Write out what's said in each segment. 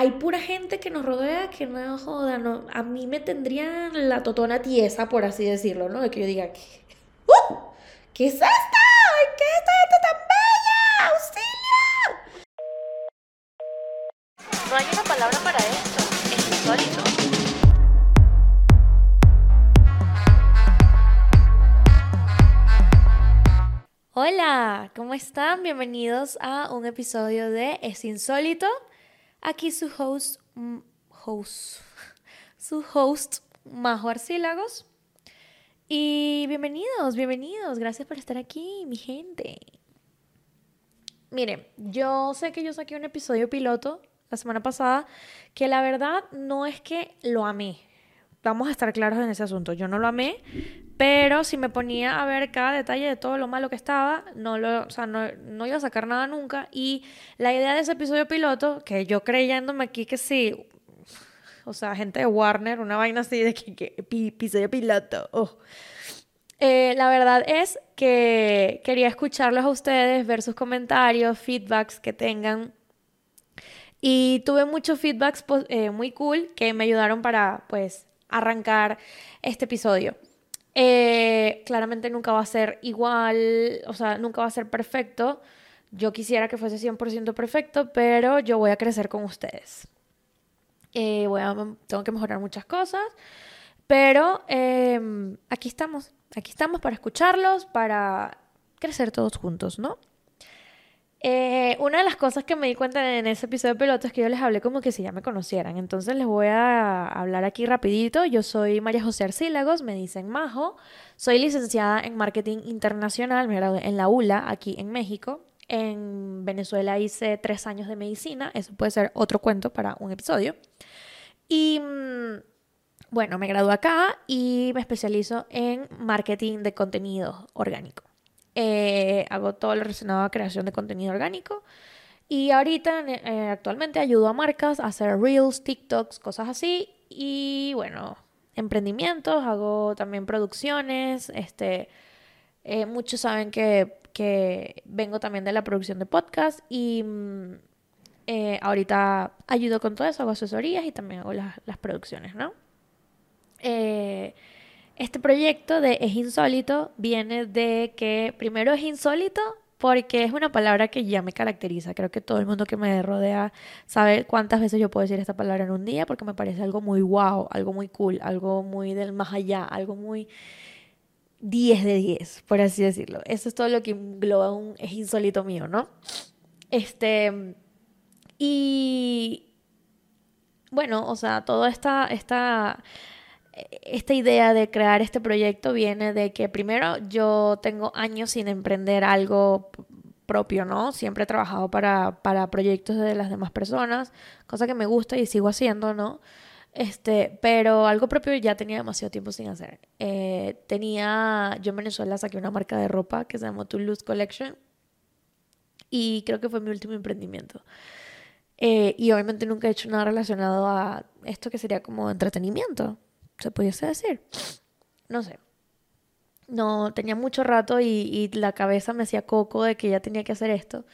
hay pura gente que nos rodea que no joda, no, a mí me tendrían la totona tiesa, por así decirlo, ¿no? De que yo diga, ¡Uh! ¿qué es esto? ¿Qué es esto tan bella? ¡Auxilio! No hay una palabra para esto, es insólito. Hola, ¿cómo están? Bienvenidos a un episodio de Es Insólito. Aquí su host, mm, host, su host, Majo Arcílagos. Y bienvenidos, bienvenidos. Gracias por estar aquí, mi gente. Miren, yo sé que yo saqué un episodio piloto la semana pasada que la verdad no es que lo amé. Vamos a estar claros en ese asunto. Yo no lo amé, pero si me ponía a ver cada detalle de todo lo malo que estaba, no, lo, o sea, no, no iba a sacar nada nunca. Y la idea de ese episodio piloto, que yo creyéndome aquí que sí, o sea, gente de Warner, una vaina así de que, que episodio piloto. Oh. Eh, la verdad es que quería escucharlos a ustedes, ver sus comentarios, feedbacks que tengan. Y tuve muchos feedbacks eh, muy cool que me ayudaron para, pues, arrancar este episodio. Eh, claramente nunca va a ser igual, o sea, nunca va a ser perfecto. Yo quisiera que fuese 100% perfecto, pero yo voy a crecer con ustedes. Eh, voy a, tengo que mejorar muchas cosas, pero em, aquí estamos, aquí estamos para escucharlos, para crecer todos juntos, ¿no? Eh, una de las cosas que me di cuenta en ese episodio de piloto es que yo les hablé como que si ya me conocieran. Entonces les voy a hablar aquí rapidito. Yo soy María José Arcílagos, me dicen Majo. Soy licenciada en Marketing Internacional, me gradué en la ULA, aquí en México. En Venezuela hice tres años de medicina. Eso puede ser otro cuento para un episodio. Y mm, bueno, me gradué acá y me especializo en marketing de contenido orgánico. Eh, hago todo lo relacionado a creación de contenido orgánico. Y ahorita, eh, actualmente, ayudo a marcas a hacer reels, TikToks, cosas así. Y bueno, emprendimientos, hago también producciones. Este, eh, muchos saben que, que, vengo también de la producción de podcast y mm, ahorita ayudo con todo eso, hago asesorías y también hago las, las producciones, ¿no? Eh, este proyecto de es insólito viene de que primero es insólito porque es una palabra que ya me caracteriza. Creo que todo el mundo que me rodea sabe cuántas veces yo puedo decir esta palabra en un día porque me parece algo muy wow, algo muy cool, algo muy del más allá, algo muy 10 de 10, por así decirlo. Eso es todo lo que engloba un es insólito mío, ¿no? Este y bueno, o sea, toda esta esta esta idea de crear este proyecto viene de que primero yo tengo años sin emprender algo propio, ¿no? Siempre he trabajado para, para proyectos de las demás personas, cosa que me gusta y sigo haciendo, ¿no? Este, pero algo propio ya tenía demasiado tiempo sin hacer. Eh, tenía, yo en Venezuela saqué una marca de ropa que se llamó Toulouse Collection y creo que fue mi último emprendimiento. Eh, y obviamente nunca he hecho nada relacionado a esto que sería como entretenimiento, se pudiese decir. No sé. No, tenía mucho rato y, la cabeza me hacía coco de que ya tenía que hacer esto.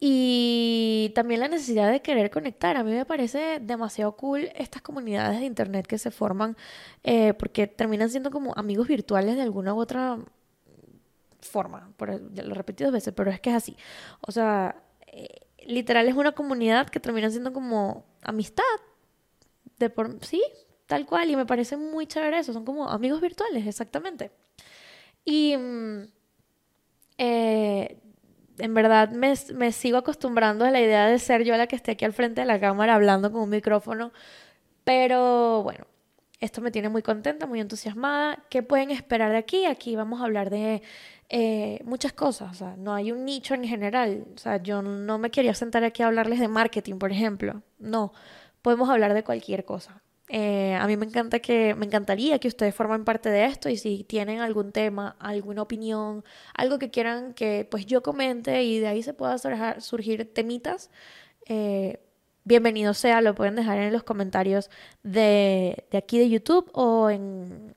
Y también la necesidad de querer conectar. A mí me parece demasiado cool estas comunidades de internet que se forman eh, porque terminan siendo como amigos virtuales de alguna u otra forma. Por, lo he repetido veces, pero es que es así. O sea, eh, literal es una comunidad que termina siendo como amistad. De por, sí, Tal cual, y me parece muy chévere eso, son como amigos virtuales, exactamente. Y mm, eh, en verdad me, me, sigo acostumbrando a la idea de ser yo la que esté aquí al frente de la cámara hablando con un micrófono, pero bueno, esto me tiene muy contenta, muy entusiasmada. ¿Qué pueden esperar de aquí? Aquí vamos a hablar de eh, muchas cosas, o sea, no hay un nicho en general, o sea, yo no me quería sentar aquí a hablarles de marketing, por ejemplo, no, podemos hablar de cualquier cosa. Eh, a mí me encanta que, me encantaría que ustedes formen parte de esto y si tienen algún tema, alguna opinión, algo que quieran que pues yo comente y de ahí se pueda surgir temitas, eh, bienvenido sea, lo pueden dejar en los comentarios de, de aquí de YouTube o en,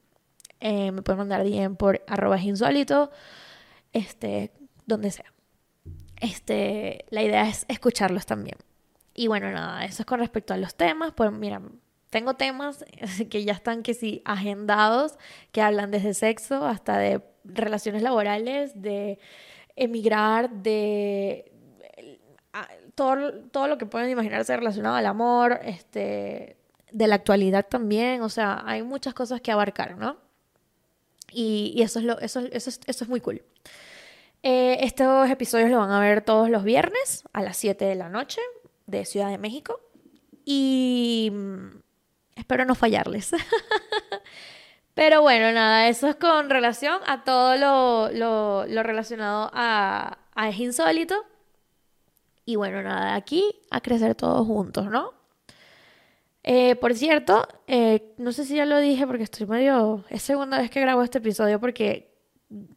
eh, me pueden mandar DM por arroba insólito, este, donde sea. Este, la idea es escucharlos también. Y bueno, nada, eso es con respecto a los temas. Pues mira, tengo temas que ya están que sí agendados, que hablan desde sexo hasta de relaciones laborales, de emigrar, de todo, todo lo que pueden imaginarse relacionado al amor, este, de la actualidad también. O sea, hay muchas cosas que abarcar, ¿no? Y, eso, es lo, eso, eso, es, eso es muy cool. Eh, estos episodios lo van a ver todos los viernes a las 7 de la noche de Ciudad de México. Y mm, espero no fallarles. Pero bueno, nada, eso es con relación a todo lo, lo, lo relacionado a, a Es Insólito. Y bueno, nada, aquí a crecer todos juntos, ¿no? Eh, por cierto, eh, no sé si ya lo dije porque estoy medio... Es segunda vez que grabo este episodio porque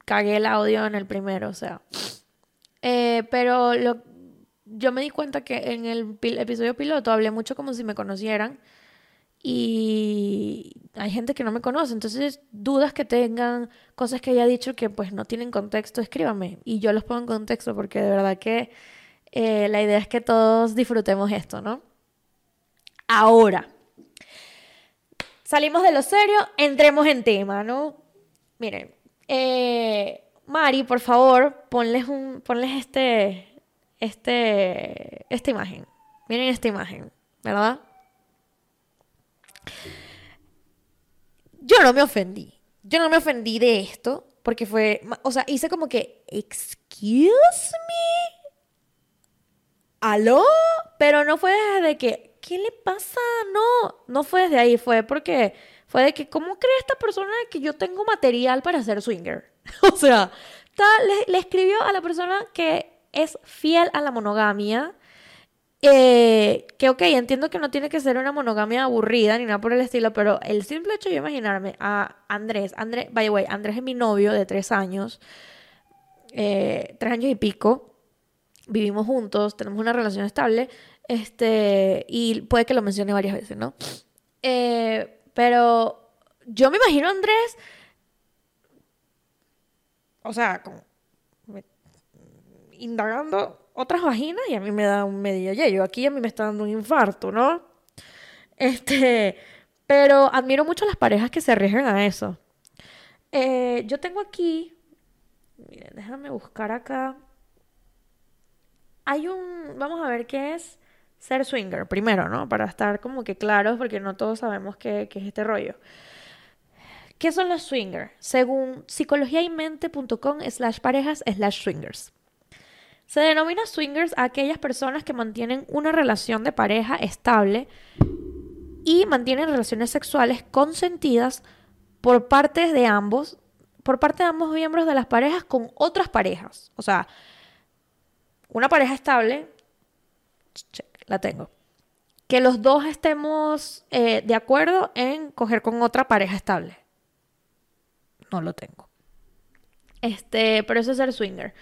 cagué el audio en el primero, o sea. Eh, pero lo, yo me di cuenta que en el episodio piloto hablé mucho como si me conocieran y hay gente que no me conoce, entonces dudas que tengan, cosas que haya dicho que pues no tienen contexto, escríbame y yo los pongo en contexto porque de verdad que eh, la idea es que todos disfrutemos esto, ¿no? Ahora, salimos de lo serio, entremos en tema, ¿no? Miren, eh, Mari, por favor, ponles, un, ponles este, este, esta imagen. Miren esta imagen, ¿verdad? Yo no me ofendí. Yo no me ofendí de esto porque fue, o sea, hice como que, excuse me, aló, pero no fue desde que, ¿qué le pasa? No, no fue desde ahí, fue porque, fue de que, ¿cómo cree esta persona que yo tengo material para ser swinger? o sea, le, le escribió a la persona que es fiel a la monogamia. Eh, que ok, entiendo que no tiene que ser una monogamia aburrida ni nada por el estilo, pero el simple hecho de imaginarme a Andrés, Andrés, by the way, Andrés es mi novio de tres años, eh, tres años y pico, vivimos juntos, tenemos una relación estable, este, y puede que lo mencione varias veces, ¿no? Eh, pero yo me imagino a Andrés, o sea, como indagando otras vaginas y a mí me da un medio yo Aquí a mí me está dando un infarto, ¿no? Este, pero admiro mucho las parejas que se arriesgan a eso. Eh, yo tengo aquí, miren, déjame buscar acá. Hay un, vamos a ver qué es ser swinger, primero, ¿no? Para estar como que claros, porque no todos sabemos qué, qué es este rollo. ¿Qué son los swingers? Según psicologiaymente.com slash parejas slash swingers. Se denomina swingers a aquellas personas que mantienen una relación de pareja estable y mantienen relaciones sexuales consentidas por parte de ambos, por parte de ambos miembros de las parejas con otras parejas. O sea, una pareja estable, la tengo. Que los dos estemos eh, de acuerdo en coger con otra pareja estable. No lo tengo. Este, pero eso es ser swinger.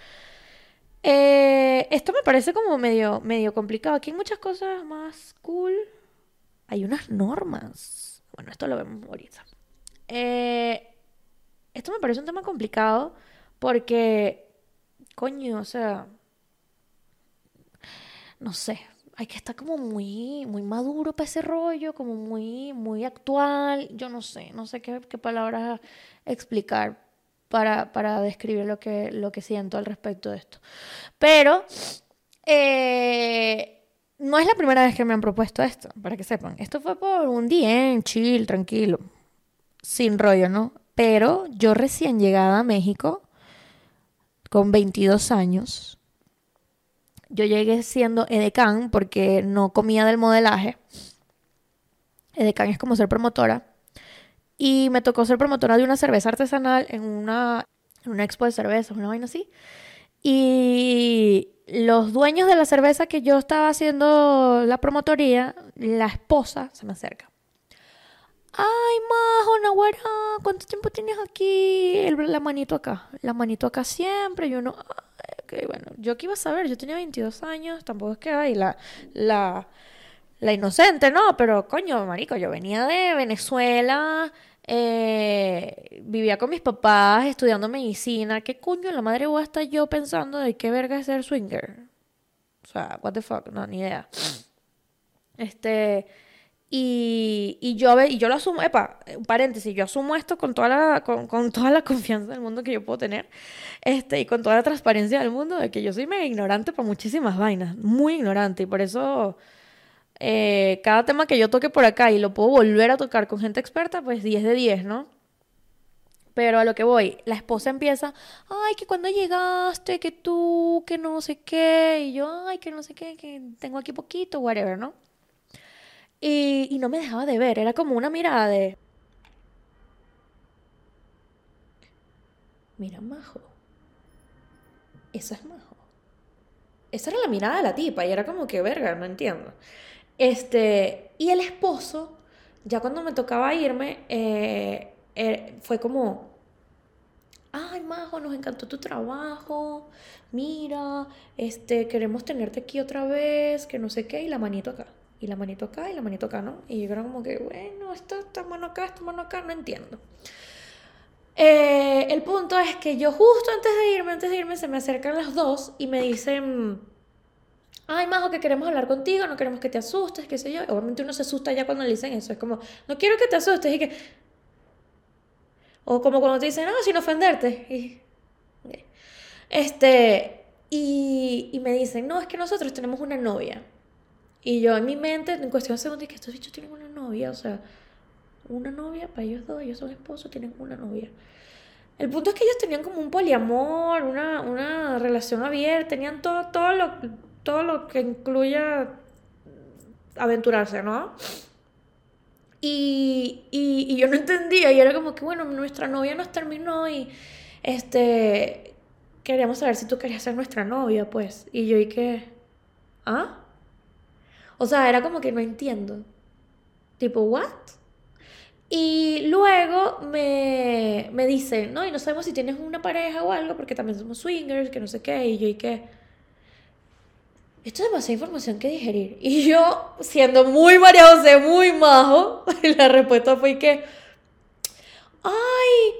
Eh, esto me parece como medio, medio complicado. Aquí hay muchas cosas más cool. Hay unas normas. Bueno, esto lo vemos ahorita. Eh, esto me parece un tema complicado porque, coño, o sea, no sé, hay que estar como muy, muy maduro para ese rollo, como muy, muy actual. Yo no sé, no sé qué, qué palabras explicar para, describir lo que, lo que siento al respecto de esto. Pero eh, no es la primera vez que me han propuesto esto, para que sepan. Esto fue por un día, en chill, tranquilo, sin rollo, ¿no? Pero yo recién llegada a México, con 22 años, yo llegué siendo edecán porque no comía del modelaje. Edecán es como ser promotora. Y me tocó ser promotora de una cerveza artesanal en una, en una expo de cervezas, una vaina así. Y los dueños de la cerveza que yo estaba haciendo la promotoría, la esposa se me acerca. Ay, Majo, Nahuara, ¿cuánto tiempo tienes aquí? la manito acá, la manito acá siempre. Y uno, ok, bueno, yo qué iba a saber, yo tenía 22 años, tampoco es que hay la, la, la inocente, ¿no? Pero coño, marico, yo venía de Venezuela, eh, vivía con mis papás estudiando medicina. ¿Qué coño la madre voy a yo pensando de qué verga es ser swinger? O sea, what the fuck, no, ni idea. Este, y, y yo, y yo lo asumo, epa, un paréntesis, yo asumo esto con toda la, con, con toda la confianza del mundo que yo puedo tener, este, y con toda la transparencia del mundo, de que yo soy mega ignorante para muchísimas vainas, muy ignorante, y por eso eh, cada tema que yo toque por acá y lo puedo volver a tocar con gente experta, pues 10 de 10, ¿no? Pero a lo que voy, la esposa empieza, ay, que cuando llegaste, que tú, que no sé qué, y yo, ay, que no sé qué, que tengo aquí poquito, whatever, ¿no? Y, y no me dejaba de ver, era como una mirada de, mira, Majo, esa es Majo. Esa era la mirada de la tipa y era como que, verga, no entiendo. Este, y el esposo, ya cuando me tocaba irme, eh, eh, fue como, ay, Majo, nos encantó tu trabajo, mira, este, queremos tenerte aquí otra vez, que no sé qué, y la manito acá, y la manito acá, y la manito acá, ¿no? Y yo era como que, bueno, esta, esta mano acá, esta mano acá, no entiendo. Eh, el punto es que yo justo antes de irme, antes de irme, se me acercan los dos y me dicen, ay, Majo, que queremos hablar contigo, no queremos que te asustes, qué sé yo. Obviamente uno se asusta ya cuando le dicen eso, es como, no quiero que te asustes. O como cuando te dicen, no, sin ofenderte. Y. Este, y, y me dicen, no, es que nosotros tenemos una novia. Y yo en mi mente, en cuestión de segundos, que estos bichos tienen una novia, o sea, una novia, para ellos dos, ellos son esposos, tienen una novia. El punto es que ellos tenían como un poliamor, una, una relación abierta, tenían todo, todo, lo, todo lo que incluya aventurarse, ¿no? Y, y, y yo no entendía, y era como que, bueno, nuestra novia nos terminó y este, queríamos saber si tú querías ser nuestra novia, pues. Y yo, ¿y qué? ¿Ah? O sea, era como que no entiendo. Tipo, ¿what? Y luego me, me dicen, no, y no sabemos si tienes una pareja o algo, porque también somos swingers, que no sé qué, y yo, ¿y qué? Esto es demasiada información que digerir. Y yo, siendo muy María José, muy majo, la respuesta fue que, ay,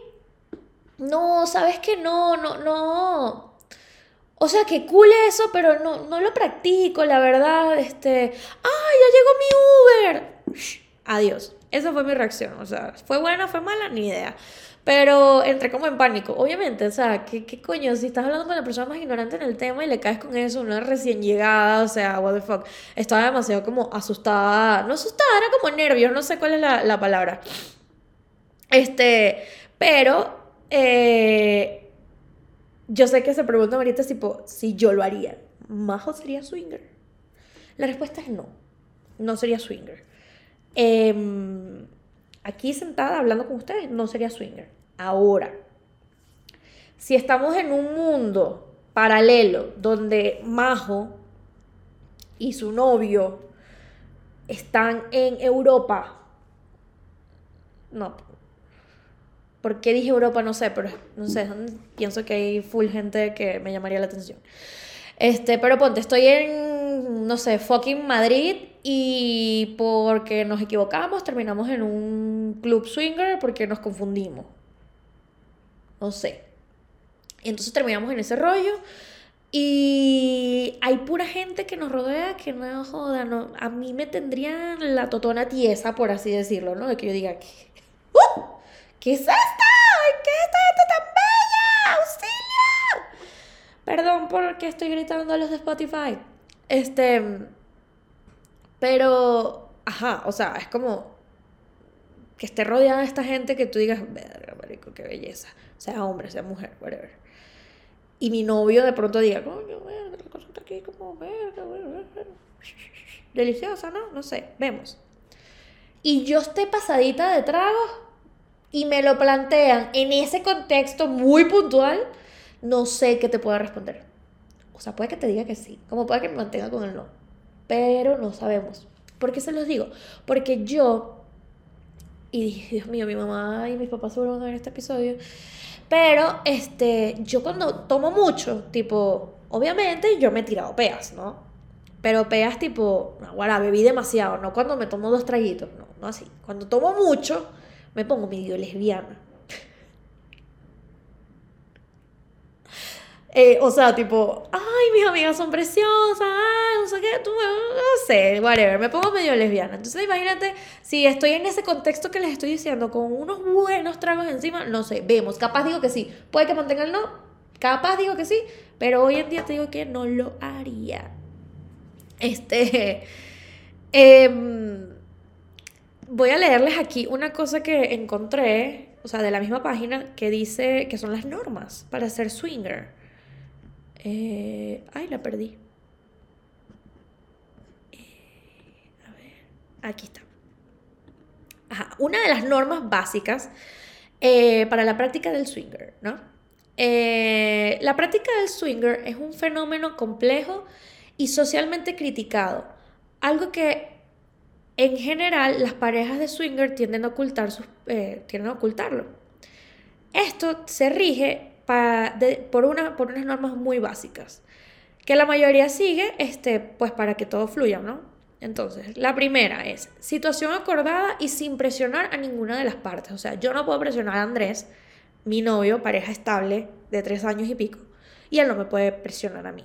no, sabes que no, no, no. O sea, que cool eso, pero no, no lo practico, la verdad. Este, ay, ya llegó mi Uber. Shh, adiós. Esa fue mi reacción. O sea, ¿fue buena, fue mala? Ni idea. Pero entré como en pánico. Obviamente, o sea, ¿qué, qué coño? Si estás hablando con la persona más ignorante en el tema y le caes con eso, una recién llegada, o sea, what the fuck. Estaba demasiado como asustada. No asustada, era como nervios, no sé cuál es la, la palabra. Este, pero eh, yo sé que se preguntan ahorita tipo, si yo lo haría. ¿Majo sería swinger? La respuesta es no. No sería swinger. Em, aquí sentada hablando con ustedes, no sería swinger. Ahora, si estamos en un mundo paralelo donde Majo y su novio están en Europa, no. ¿Por qué dije Europa? No sé, pero no sé, pienso que hay full gente que me llamaría la atención. Este, pero ponte, estoy en, no sé, fucking Madrid y porque nos equivocamos terminamos en un club swinger porque nos confundimos. No sé. Y entonces terminamos en ese rollo y hay pura gente que nos rodea que no joda, no, a mí me tendrían la totona tiesa, por así decirlo, ¿no? De que yo diga, ¿qué, ¡Uh! ¿qué es esto? ¿Qué es esto tan bella? ¡Auxilio! Perdón porque estoy gritando a los de Spotify. Este. Pero. Ajá, o sea, es como. Que esté rodeada de esta gente que tú digas, verga, marico, qué belleza. Sea hombre, sea mujer, whatever. Y mi novio de pronto diga, coño, verga, la cosa está aquí como, verga, verga, verga. Deliciosa, ¿no? No sé, vemos. Y yo esté pasadita de tragos y me lo plantean en ese contexto muy puntual no sé qué te pueda responder. O sea, puede que te diga que sí, como puede que me mantenga con el no. Pero no sabemos. ¿Por qué se los digo? Porque yo, y Dios mío, mi mamá y mis papás seguro van a ver este episodio, pero este, yo cuando tomo mucho, tipo, obviamente yo me he tirado peas, ¿no? Pero peas tipo, ahora bebí demasiado, no cuando me tomo dos traguitos, no, no así. Cuando tomo mucho, me pongo medio lesbiana. Eh, o sea, tipo, ay, mis amigas son preciosas, ay, no sé qué, tú, no sé, whatever, me pongo medio lesbiana. Entonces, imagínate, si estoy en ese contexto que les estoy diciendo, con unos buenos tragos encima, no sé, vemos, capaz digo que sí, puede que mantenga el no, capaz digo que sí, pero hoy en día te digo que no lo haría. Este, em, voy a leerles aquí una cosa que encontré, o sea, de la misma página, que dice que son las normas para ser swinger. Eh, ay, la perdí. Eh, a ver, aquí está. una de las normas básicas eh, para la práctica del swinger, ¿no? la práctica del swinger es un fenómeno complejo y socialmente criticado, algo que en general las parejas de swinger tienden a, ocultar sus, tienden a ocultarlo. Esto se rige por, una, por unas normas muy básicas, que la mayoría sigue, este, pues para que todo fluya, ¿no? Entonces, la primera es situación acordada y sin presionar a ninguna de las partes. O sea, yo no puedo presionar a Andrés, mi novio, pareja estable de tres años y pico, y él no me puede presionar a mí.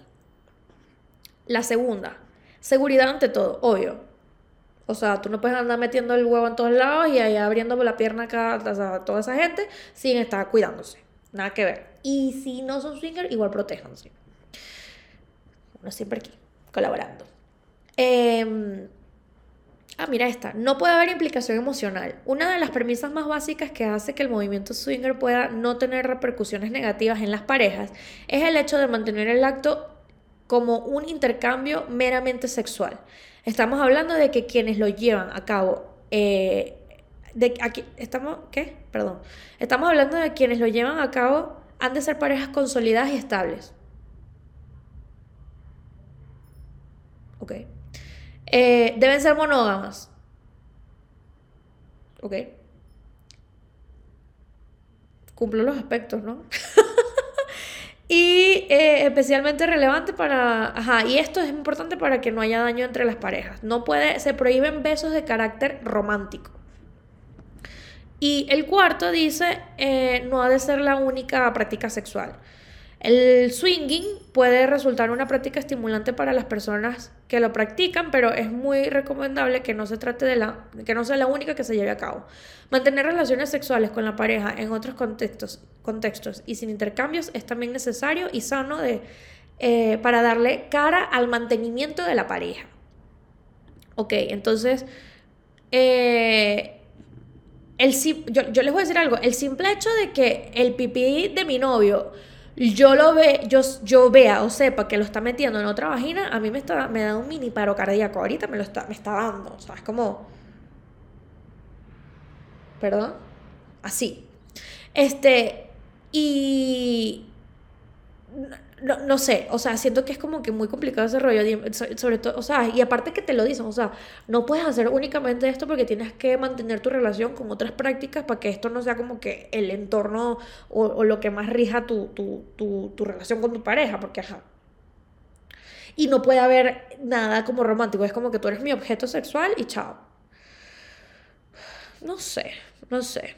La segunda, seguridad ante todo, obvio. O sea, tú no puedes andar metiendo el huevo en todos lados y ahí abriendo la pierna acá a toda esa gente sin estar cuidándose. Nada que ver. Y si no son swinger, igual protéjanse. Uno siempre aquí, colaborando. Em, ah, mira esta. No puede haber implicación emocional. Una de las premisas más básicas que hace que el movimiento swinger pueda no tener repercusiones negativas en las parejas es el hecho de mantener el acto como un intercambio meramente sexual. Estamos hablando de que quienes lo llevan a cabo eh, de aquí estamos, ¿qué? Perdón. Estamos hablando de quienes lo llevan a cabo han de ser parejas consolidadas y estables. Ok. Eh, deben ser monógamas. Ok. Cumplo los aspectos, ¿no? y eh, especialmente relevante para... Ajá, y esto es importante para que no haya daño entre las parejas. No puede... Se prohíben besos de carácter romántico. Y el cuarto dice, eh, no ha de ser la única práctica sexual. El swinging puede resultar una práctica estimulante para las personas que lo practican, pero es muy recomendable que no se trate de la que no sea la única que se lleve a cabo. Mantener relaciones sexuales con la pareja en otros contextos, contextos y sin intercambios es también necesario y sano de, eh, para darle cara al mantenimiento de la pareja. Ok, entonces eh, el, yo, yo les voy a decir algo, el simple hecho de que el pipí de mi novio yo lo ve, yo, yo vea o sepa que lo está metiendo en otra vagina, a mí me, está, me da un mini paro cardíaco. Ahorita me lo está, me está dando. O sea, es como. ¿Perdón? Así. Este. Y no, no, sé, o sea, siento que es como que muy complicado ese rollo, sobre todo, o sea, y aparte que te lo dicen, o sea, no puedes hacer únicamente esto porque tienes que mantener tu relación con otras prácticas para que esto no sea como que el entorno o, lo que más rija tu, tu, tu, tu, relación con tu pareja, porque ajá. Y no puede haber nada como romántico, es como que tú eres mi objeto sexual y chao. No sé, no sé.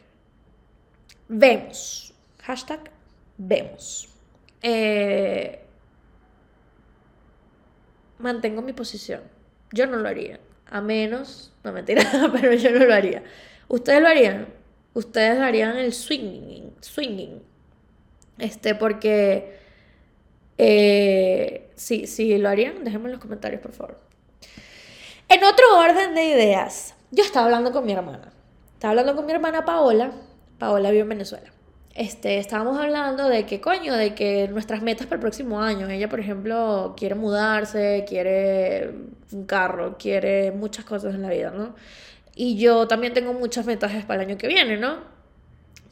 Vemos. Hashtag vemos. Eh, mantengo mi posición. Yo no lo haría. A menos, no mentira, pero yo no lo haría. ¿Ustedes lo harían? Ustedes harían el swinging. swinging. Este, porque... Eh, sí, sí, lo harían. Déjenme en los comentarios, por favor. En otro orden de ideas, yo estaba hablando con mi hermana. Estaba hablando con mi hermana Paola. Paola vive en Venezuela este, estábamos hablando de que, coño, de que nuestras metas para el próximo año, ella, por ejemplo, quiere mudarse, quiere un carro, quiere muchas cosas en la vida, ¿no? Y yo también tengo muchas metas para el año que viene, ¿no?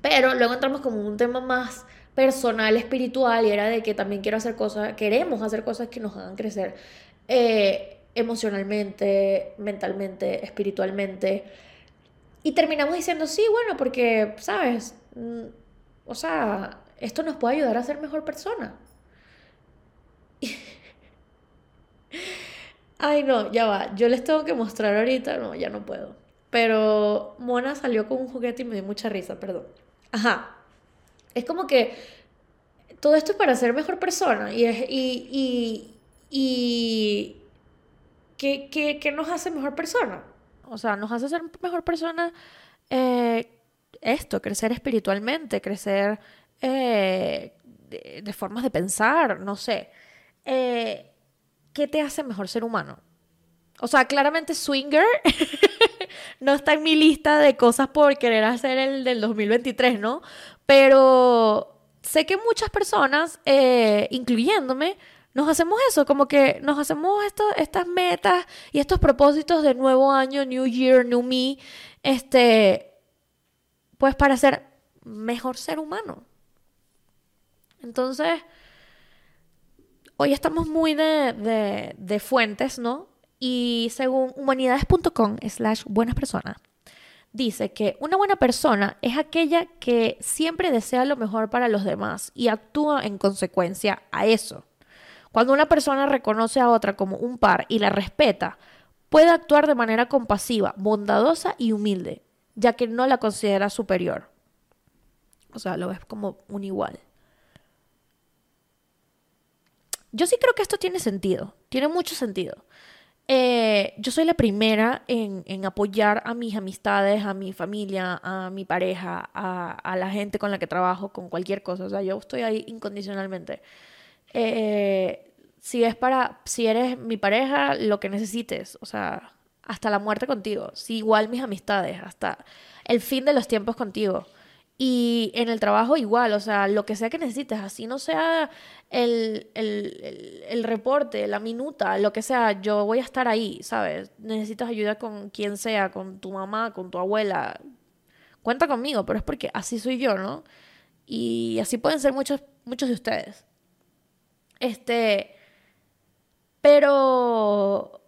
Pero luego entramos como un tema más personal, espiritual, y era de que también quiero hacer cosas, queremos hacer cosas que nos hagan crecer eh, emocionalmente, mentalmente, espiritualmente. Y terminamos diciendo, sí, bueno, porque, ¿sabes? O sea, esto nos puede ayudar a ser mejor persona. Ay, no, ya va. Yo les tengo que mostrar ahorita. No, ya no puedo. Pero Mona salió con un juguete y me dio mucha risa, perdón. Ajá. Es como que todo esto es para ser mejor persona y, es, y, y, y ¿qué, qué, qué nos hace mejor persona? O sea, nos hace ser mejor persona eh, esto, crecer espiritualmente, crecer eh, de, formas de pensar, no sé. Eh, ¿Qué te hace mejor ser humano? O sea, claramente Swinger no está en mi lista de cosas por querer hacer el del 2023, ¿no? Pero sé que muchas personas, eh, incluyéndome, nos hacemos eso, como que nos hacemos esto, estas metas y estos propósitos de nuevo año, New Year, New Me, este, pues para ser mejor ser humano. Entonces, hoy estamos muy de, de, de fuentes, ¿no? Y según humanidades.com slash buenas personas, dice que una buena persona es aquella que siempre desea lo mejor para los demás y actúa en consecuencia a eso. Cuando una persona reconoce a otra como un par y la respeta, puede actuar de manera compasiva, bondadosa y humilde, ya que no la considera superior. O sea, lo ves como un igual. Yo sí creo que esto tiene sentido, tiene mucho sentido. Eh, yo soy la primera en, apoyar a mis amistades, a mi familia, a mi pareja, a, a, la gente con la que trabajo, con cualquier cosa. O sea, yo estoy ahí incondicionalmente. Eh, si es para, si eres mi pareja, lo que necesites, o sea, hasta la muerte contigo. Si igual mis amistades, hasta el fin de los tiempos contigo. Y en el trabajo igual, o sea, lo que sea que necesites, así no sea el, el, el, el, reporte, la minuta, lo que sea, yo voy a estar ahí, ¿sabes? Necesitas ayuda con quien sea, con tu mamá, con tu abuela. Cuenta conmigo, pero es porque así soy yo, ¿no? Y así pueden ser muchos, muchos de ustedes. Este, pero...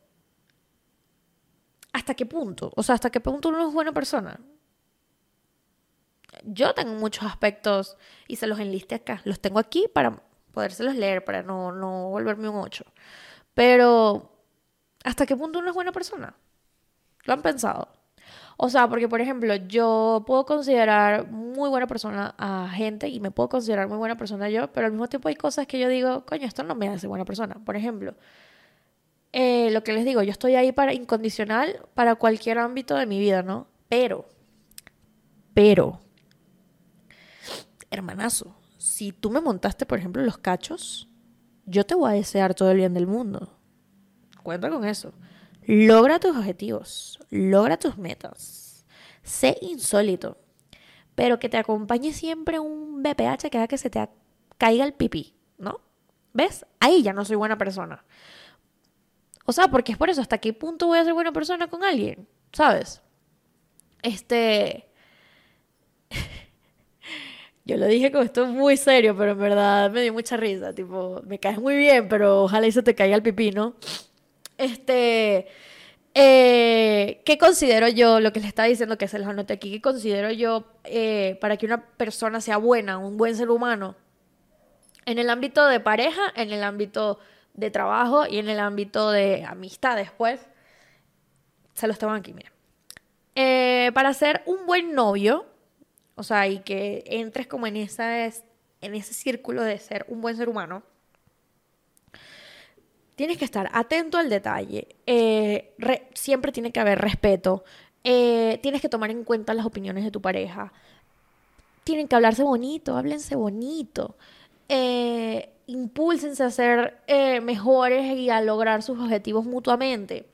¿Hasta qué punto? O sea, ¿hasta qué punto uno es buena persona? yo tengo muchos aspectos y se los enliste acá. Los tengo aquí para podérselos leer, para no, no volverme un 8. Pero, ¿hasta qué punto uno es buena persona? ¿Lo han pensado? O sea, porque por ejemplo, yo puedo considerar muy buena persona a gente y me puedo considerar muy buena persona yo, pero al mismo tiempo hay cosas que yo digo, coño, esto no me hace buena persona. Por ejemplo, eh, lo que les digo, yo estoy ahí para incondicional para cualquier ámbito de mi vida, ¿no? Pero, pero, hermanazo, si tú me montaste, por ejemplo, los cachos, yo te voy a desear todo el bien del mundo. Cuenta con eso. Logra tus objetivos, logra tus metas. Sé insólito, pero que te acompañe siempre un BPH que haga que se te caiga el pipí, ¿no? ¿Ves? Ahí ya no soy buena persona. O sea, porque es por eso, ¿hasta qué punto voy a ser buena persona con alguien? ¿Sabes? Este... Yo lo dije con esto muy serio, pero en verdad me dio mucha risa. Tipo, me caes muy bien, pero ojalá y se te caiga el pipí, ¿no? Este. Eh, ¿Qué considero yo, lo que le estaba diciendo que se los anoté aquí, qué considero yo eh, para que una persona sea buena, un buen ser humano? En el ámbito de pareja, en el ámbito de trabajo y en el ámbito de amistad después. Se los tengo aquí, mira. Eh, para ser un buen novio, o sea, y que entres como en, esa, en ese círculo de ser un buen ser humano, tienes que estar atento al detalle. Eh, re, siempre tiene que haber respeto. Eh, tienes que tomar en cuenta las opiniones de tu pareja. Tienen que hablarse bonito, háblense bonito. Eh, impúlsense a ser eh, mejores y a lograr sus objetivos mutuamente.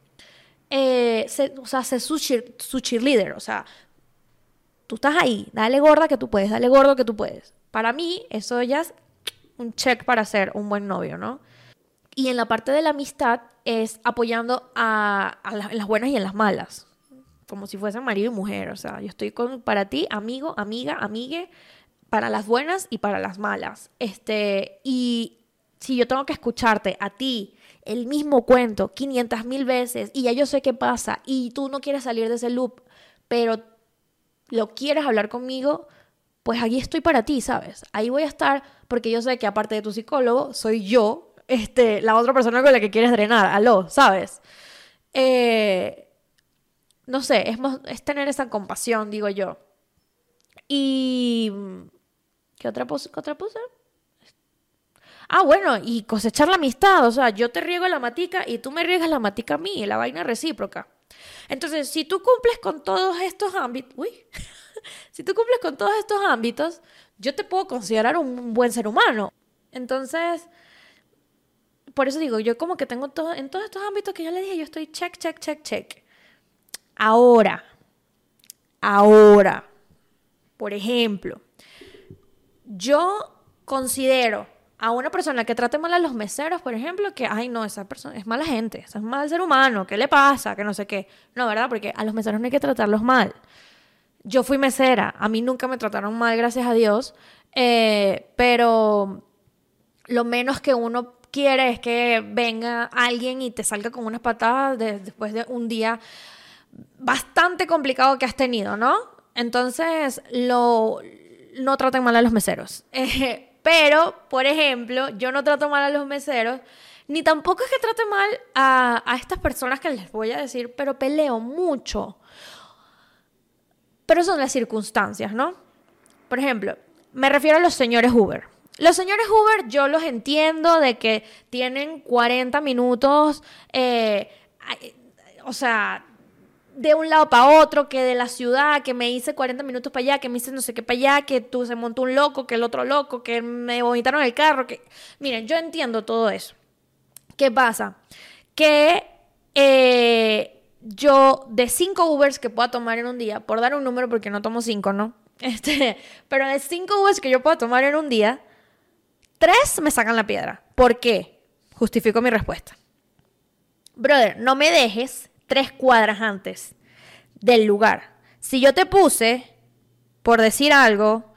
Eh, o sea, sé su, su cheerleader, o sea, tú estás ahí, dale gorda que tú puedes, dale gordo que tú puedes. Para mí, eso ya es un check para ser un buen novio, ¿no? Y en la parte de la amistad es apoyando a, las buenas y en las malas, como si fuesen marido y mujer. O sea, yo estoy con, para ti, amigo, amiga, amigue, para las buenas y para las malas. Este, y si yo tengo que escucharte a ti el mismo cuento 500 mil veces y ya yo sé qué pasa y tú no quieres salir de ese loop, pero lo quieres hablar conmigo, pues aquí estoy para ti, ¿sabes? Ahí voy a estar porque yo sé que aparte de tu psicólogo, soy yo, este, la otra persona con la que quieres drenar, aló, ¿sabes? Eh, no sé, es, es tener esa compasión, digo yo. Y... ¿Qué otra, pose, ¿Qué otra pose? Ah, bueno, y cosechar la amistad, o sea, yo te riego la matica y tú me riegas la matica a mí, la vaina recíproca. Entonces, si tú cumples con todos estos ámbitos, uy, si tú cumples con todos estos ámbitos, yo te puedo considerar un buen ser humano. Entonces, por eso digo, yo como que tengo todo, en todos estos ámbitos que yo le dije, yo estoy check, check, check, check. Ahora, ahora, por ejemplo, yo considero a una persona que trate mal a los meseros, por ejemplo, que, ay, no, esa persona es mala gente, es mal ser humano, ¿qué le pasa? Que no sé qué. No, ¿verdad? Porque a los meseros no hay que tratarlos mal. Yo fui mesera, a mí nunca me trataron mal, gracias a Dios, eh, pero lo menos que uno quiere es que venga alguien y te salga con unas patadas después de un día bastante complicado que has tenido, ¿no? Entonces, lo, no traten mal a los meseros. Eh, pero, por ejemplo, yo no trato mal a los meseros, ni tampoco es que trate mal a, a estas personas que les voy a decir, pero peleo mucho. Pero son las circunstancias, ¿no? Por ejemplo, me refiero a los señores Uber. Los señores Uber yo los entiendo de que tienen 40 minutos, eh, o sea, de un lado para otro, que de la ciudad, que me hice 40 minutos para allá, que me hice no sé qué para allá, que tú se montó un loco, que el otro loco, que me vomitaron el carro, que... Miren, yo entiendo todo eso. ¿Qué pasa? Que eh, yo de cinco Ubers que pueda tomar en un día, por dar un número porque no tomo cinco, ¿no? Este, pero de cinco Ubers que yo pueda tomar en un día, tres me sacan la piedra. ¿Por qué? Justifico mi respuesta. Brother, no me dejes tres cuadras antes del lugar. Si yo te puse, por decir algo,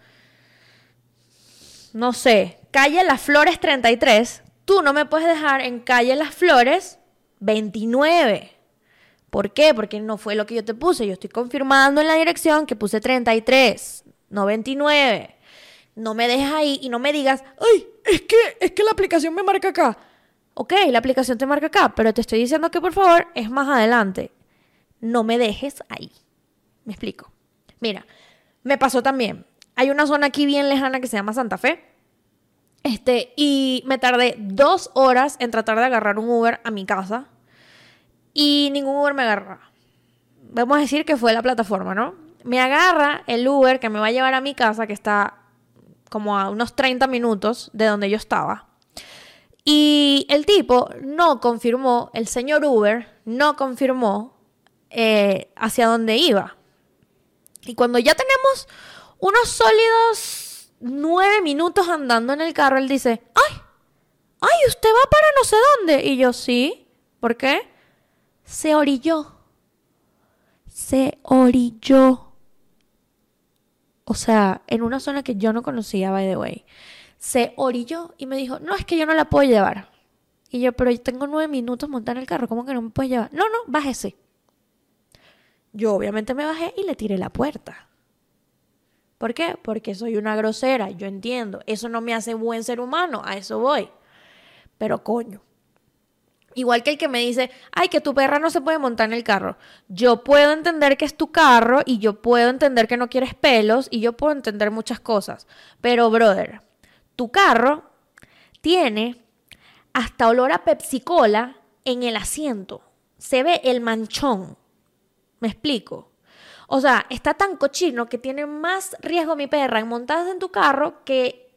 no sé, calle Las Flores 33, tú no me puedes dejar en calle Las Flores 29. ¿Por qué? Porque no fue lo que yo te puse. Yo estoy confirmando en la dirección que puse 33, no 29. No me dejes ahí y no me digas, ay, es que, es que la aplicación me marca acá. Ok, la aplicación te marca acá, pero te estoy diciendo que por favor es más adelante. No me dejes ahí. Me explico. Mira, me pasó también. Hay una zona aquí bien lejana que se llama Santa Fe. Este, y me tardé dos horas en tratar de agarrar un Uber a mi casa. Y ningún Uber me agarra. Vamos a decir que fue la plataforma, ¿no? Me agarra el Uber que me va a llevar a mi casa, que está como a unos 30 minutos de donde yo estaba. Y el tipo no confirmó, el señor Uber no confirmó eh, hacia dónde iba. Y cuando ya tenemos unos sólidos nueve minutos andando en el carro, él dice, ay, ay, usted va para no sé dónde. Y yo, sí, ¿por qué? Se orilló. Se orilló. O sea, en una zona que yo no conocía, by the way. Se orilló y me dijo, no, es que yo no la puedo llevar. Y yo, pero yo tengo nueve minutos montar en el carro, ¿cómo que no me puedes llevar? No, no, bájese. Yo obviamente me bajé y le tiré la puerta. ¿Por qué? Porque soy una grosera, yo entiendo. Eso no me hace buen ser humano, a eso voy. Pero coño, Igual que el que me dice, ay, que tu perra no se puede montar en el carro. Yo puedo entender que es tu carro y yo puedo entender que no quieres pelos y yo puedo entender muchas cosas. Pero, brother, tu carro tiene hasta olor a Pepsi Cola en el asiento. Se ve el manchón. ¿Me explico? O sea, está tan cochino que tiene más riesgo mi perra en montarse en tu carro que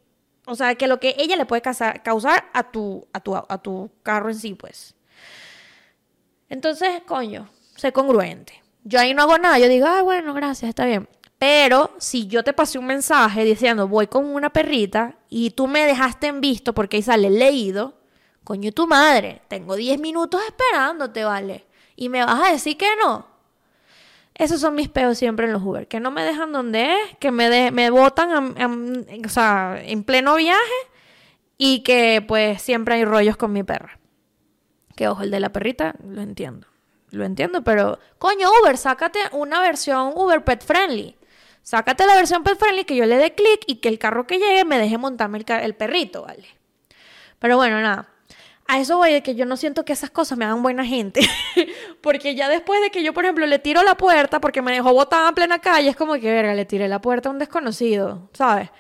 o sea, que lo que ella le puede causar, a, tu, a, tu, a tu carro en sí, pues. Entonces, coño, sé congruente. Yo ahí no hago nada. Yo digo, ah, bueno, gracias, está bien. Pero si yo te pasé un mensaje diciendo, voy con una perrita y tú me dejaste en visto porque ahí sale leído, coño, tu madre, tengo 10 minutos esperándote, ¿vale? Y me vas a decir que no. Esos son mis peos siempre en los Uber, que no me dejan donde es, que me, me botan en pleno viaje y que pues siempre hay rollos con mi perra. Que ojo, el de la perrita, lo entiendo. Lo entiendo, pero coño, Uber, sácate una versión Uber Pet Friendly. Sácate la versión Pet Friendly que yo le dé clic y que el carro que llegue me deje montarme el, el perrito, ¿vale? Pero bueno, nada a eso voy de que yo no siento que esas cosas me hagan buena gente. porque ya después de que yo, por ejemplo, le tiro la puerta porque me dejó botada en plena calle, es como que, verga, le tiré la puerta a un desconocido, ¿sabes?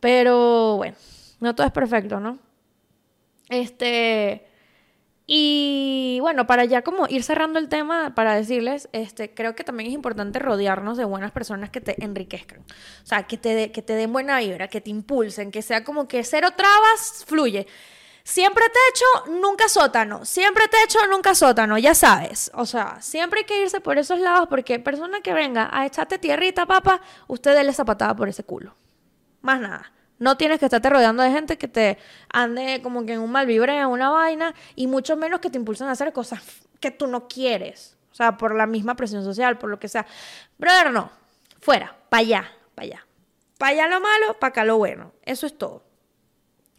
Pero bueno, no todo es perfecto, ¿no? Este. Y bueno, para ya como ir cerrando el tema, para decirles, este, creo que también es importante rodearnos de buenas personas que te enriquezcan. O sea, que te, de- que te den buena vibra, que te impulsen, que sea como que cero trabas, fluye. Siempre techo, nunca sótano. Siempre techo, nunca sótano, ya sabes. O sea, siempre hay que irse por esos lados porque persona que venga a echarte tierrita, papá, usted déle esa patada por ese culo. Más nada. No tienes que estarte rodeando de gente que te ande como que en un mal vibreo, una vaina, y mucho menos que te impulsen a hacer cosas que tú no quieres. O sea, por la misma presión social, por lo que sea. Brother, no. Fuera, para allá, para allá. Para allá lo malo, para acá lo bueno. Eso es todo.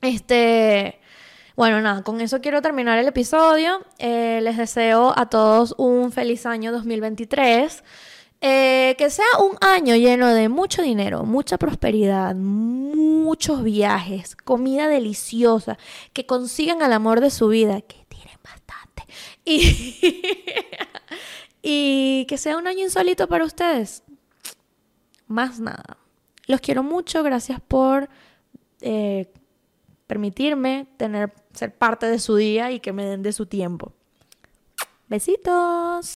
Este. Bueno, nada, con eso quiero terminar el episodio. Eh, les deseo a todos un feliz año 2023. Eh, que sea un año lleno de mucho dinero, mucha prosperidad, muchos viajes, comida deliciosa, que consigan el amor de su vida, que tiren bastante. Y, que sea un año insólito para ustedes. Más nada. Los quiero mucho, gracias por eh, permitirme tener, ser parte de su día y que me den de su tiempo. Besitos.